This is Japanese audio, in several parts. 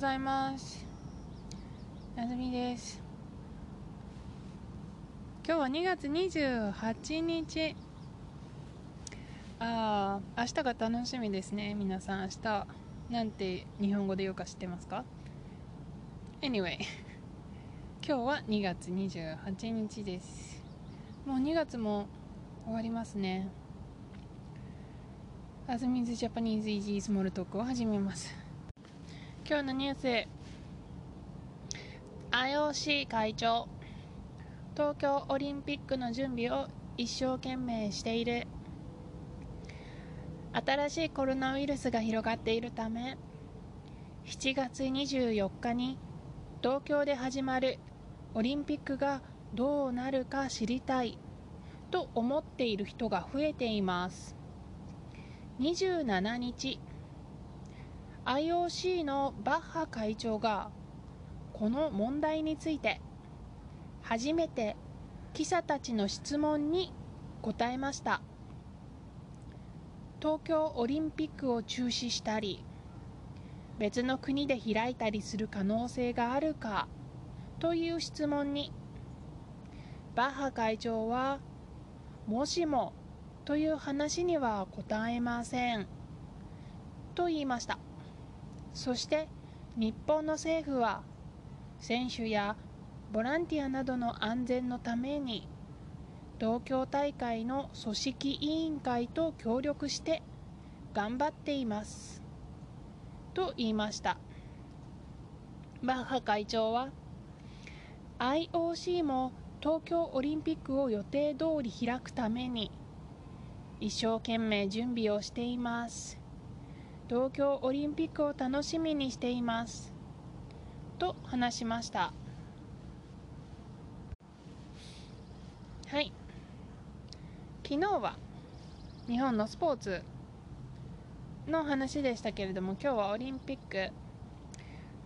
ざいます。なずみです。今日は2月28日。ああ明日が楽しみですね。皆さん明日なんて日本語で言うか知ってますか？Anyway 今日は2月28日です。もう2月も終わりますね。あずみずジャパニーズイージースモールトークを始めます。今日のニュース。IOC 会長。東京オリンピックの準備を一生懸命している。新しいコロナウイルスが広がっているため。7月24日に東京で始まる。オリンピックがどうなるか知りたい。と思っている人が増えています。27日 IOC のバッハ会長がこの問題について初めて記者たちの質問に答えました。東京オリンピックを中止したり別の国で開いたりする可能性があるかという質問にバッハ会長はもしもという話には答えませんと言いました。そして日本の政府は選手やボランティアなどの安全のために東京大会の組織委員会と協力して頑張っています。と言いました。バッハ会長は IOC も東京オリンピックを予定通り開くために一生懸命準備をしています。東京オリンピックを楽しみにしています。と話しました。はい。昨日は日本のスポーツの話でしたけれども今日はオリンピック。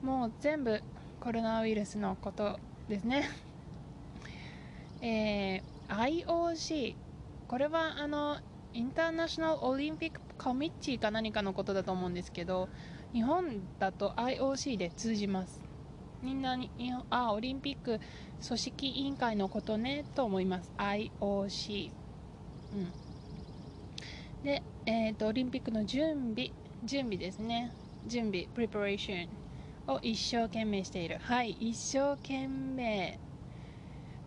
もう全部コロナウイルスのことですね。えー、IOC これはあのインターナショナルオリンピックコミッチーか何かのことだと思うんですけど日本だと IOC で通じます。みんなにあオリンピック組織委員会のことねと思います。IOC うん。で、えーと、オリンピックの準備準備ですね。準備 preparation を一生懸命している。はい一生懸命。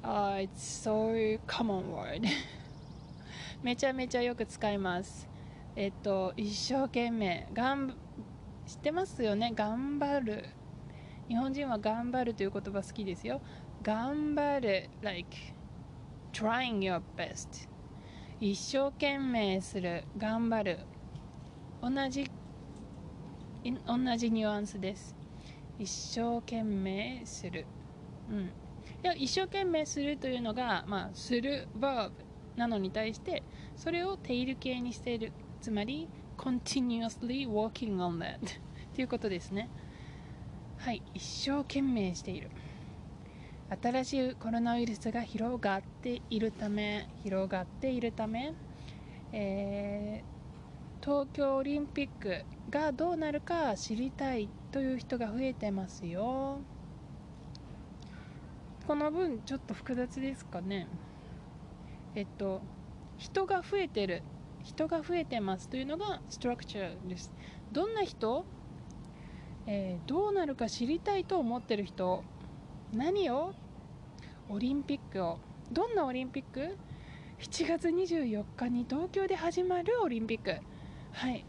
Uh, it's so common word めちゃめちゃよく使います。えっと一生懸命。がん知ってますよね？頑張る。日本人は頑張るという言葉好きですよ。頑張る like trying your best. 一生懸命する。頑張る。同じ同じニュアンスです。一生懸命する。うん。で一生懸命するというのが、まあ、する verb なのに対してそれをテイル形にしている。つまり continuously working on that ということですね。はい一生懸命している。新しいコロナウイルスが広がっているため広がっているため、えー、東京オリンピックがどうなるか知りたいという人が増えてますよ。この分ちょっと複雑ですかね。えっと人が増えてる人が増えてますというのがストラクチャーです。どんな人、えー、どうなるか知りたいと思ってる人？何を？オリンピックを。どんなオリンピック？7月24日に東京で始まるオリンピック。はい。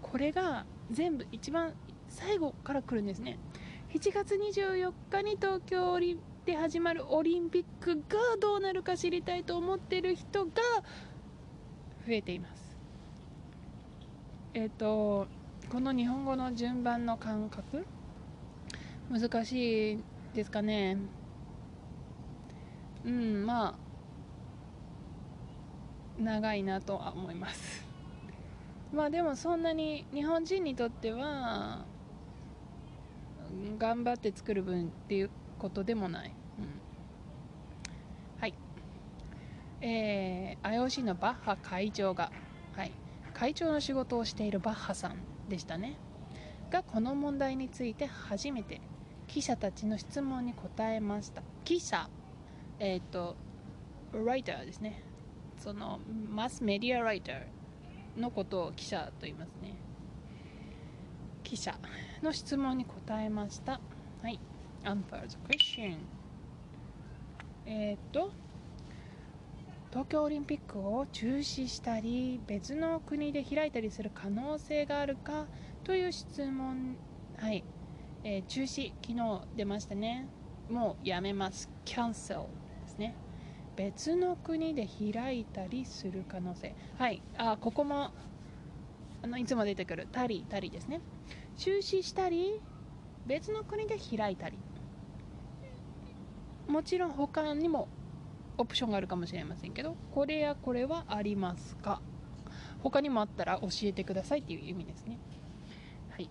これが全部一番最後から来るんですね。7月24日に東京オリンで始まるオリンピックがどうなるか知りたいと思ってる人が増えています。えっ、ー、とこの日本語の順番の感覚？難しいですかね？うんまあ長いなとは思います。まあでもそんなに日本人にとっては頑張って作る分っていうことでもない、うん、はい。えー、IOC のバッハ会長が、はい、会長の仕事をしているバッハさんでしたね。がこの問題について初めて記者たちの質問に答えました。記者えっ、ー、とライターですね。そのマスメディアライターのことを記者と言いますね。記者の質問に答えました。はい。Answer the question. えっ、と東京オリンピックを中止したり別の国で開いたりする可能性があるかという質問。はい、えー、中止昨日出ましたね。もうやめます。キャンセルですね。別の国で開いたりする可能性。はい。あここもあのいつも出てくる。たりたりですね。中止したり別の国で開いたり。もちろん他にもオプションがあるかもしれませんけどこれやこれはありますか？他にもあったら教えてくださいっていう意味ですね。はい。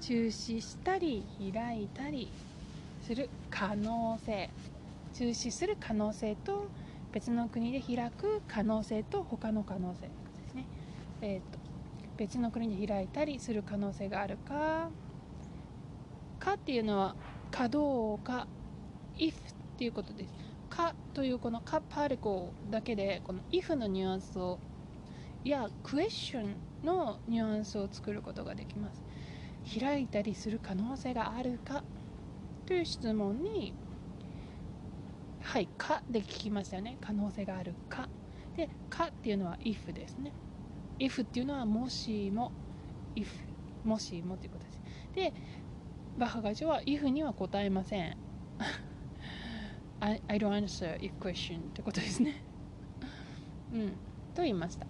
中止したり開いたりする可能性。中止する可能性と別の国で開く可能性と他の可能性ですね、えーと、別の国で開いたりする可能性があるかかっていうのはかどうか if っていうことです。かというこのかパルコだけでこの if のニュアンスをいや question のニュアンスを作ることができます。開いたりする可能性があるかという質問にはいかで聞きましたよね。可能性があるか。でかっていうのは if ですね。if っていうのはもしも if もしもということです。でバッハ会長は if には答えません。I, I don't answer if question ってことですね。うん。と言いました。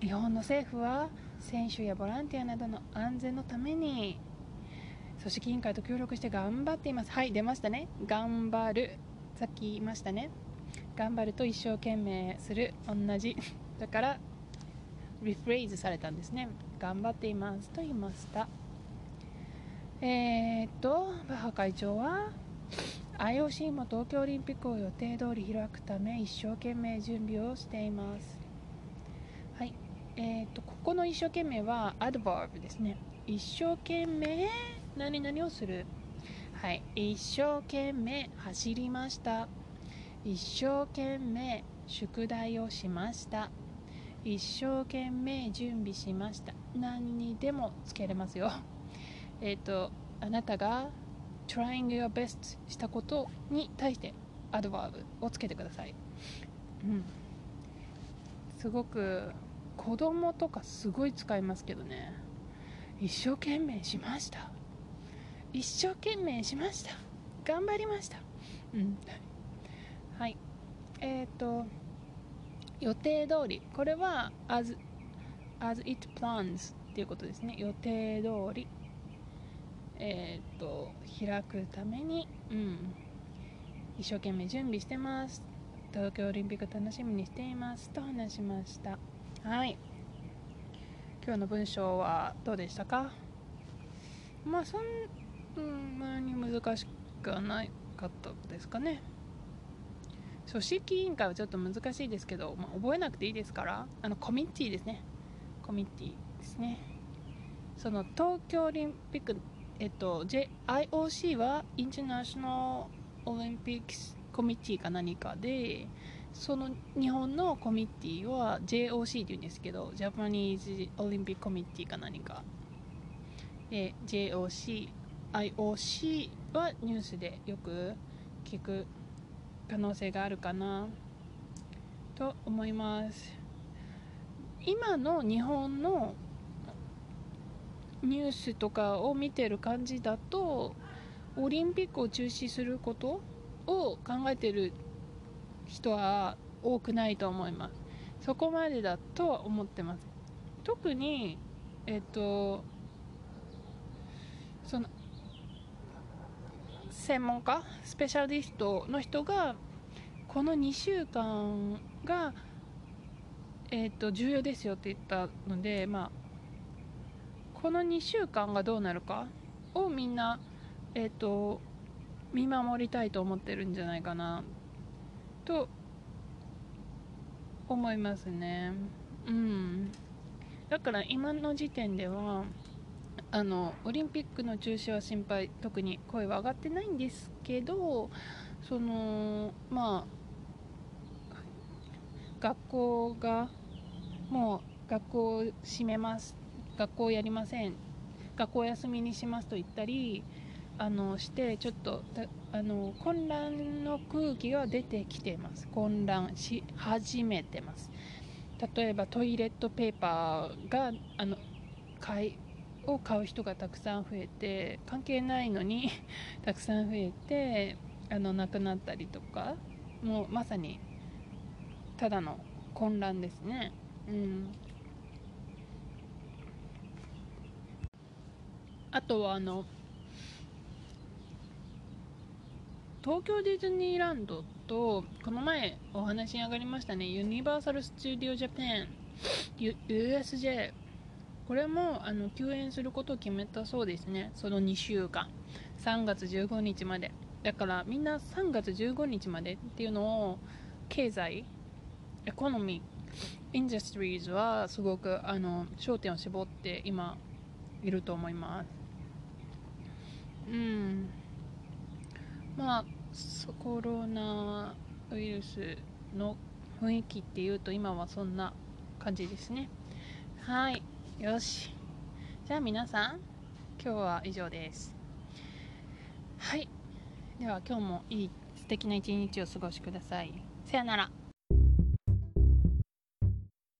日本の政府は選手やボランティアなどの安全のために組織委員会と協力して頑張っています。はい出ましたね。頑張る。さっき言いましたね。頑張ると一生懸命する。同じ。だからリフレーズされたんですね。頑張っています。と言いました。えー、っとバッハ会長は IOC も東京オリンピックを予定通り開くため一生懸命準備をしています。はい。えー、っとここの一生懸命はアドバーブですね。一生懸命何々をする。はい。一生懸命走りました。一生懸命宿題をしました。一生懸命準備しました。何にでもつけれますよ。えっ、とあなたが trying your best したことに対してアドバーブをつけてください。うん。すごく子供とかすごい使いますけどね。一生懸命しました。一生懸命しました。頑張りました。うん。はい。えっ、ー、と予定通り。これは as, as it plans っていうことですね。予定通り。えっ、と開くためにうん。一生懸命準備してます。東京オリンピック楽しみにしていますと話しました。はい。今日の文章はどうでしたか？まあそんなに難しくはないかったですかね。組織委員会はちょっと難しいですけど、まあ、覚えなくていいですからあのコミッティですね。コミッティですね。その東京オリンピックえっと J IOC はインターナショナルオリンピックコミッティか何かでその日本のコミッティは JOC って言うんですけどジャパニーズオリンピックコミッティか何かで JOC IOC はニュースでよく聞く可能性があるかな。と思います。今の日本のニュースとかを見てる感じだとオリンピックを中止することを考えてる人は多くないと思います。そこまでだとは思ってます特にえっとその専門家スペシャリストの人がこの2週間が、えーと、重要ですよって言ったので、まあ、この2週間がどうなるかをみんな、えーと見守りたいと思ってるんじゃないかなと思いますね。うん。だから今の時点ではあのオリンピックの中止は心配特に声は上がってないんですけどそのまあ学校がもう学校を閉めます。学校やりません。学校休みにしますと言ったりあのしてちょっとあの混乱の空気が出てきてます。混乱し始めてます。例えばトイレットペーパーがあの買いを買う人がたくさん増えて関係ないのに たくさん増えてあの亡くなったりとかもうまさにただの混乱ですね。うん。あとはあの東京ディズニーランドとこの前お話に上がりましたね。ユニバーサル・スタジオ・ジャパン USJ これもあの休園することを決めたそうですね。その2週間。3月15日まで。だからみんな3月15日までっていうのを経済エコノミーインダストリーズはすごくあの焦点を絞って今いると思います。うん。まあコロナウイルスの雰囲気っていうと今はそんな感じですね。はいよし。じゃあ皆さん今日は以上です。はい。では今日もいい素敵な一日を過ごしください。さよなら。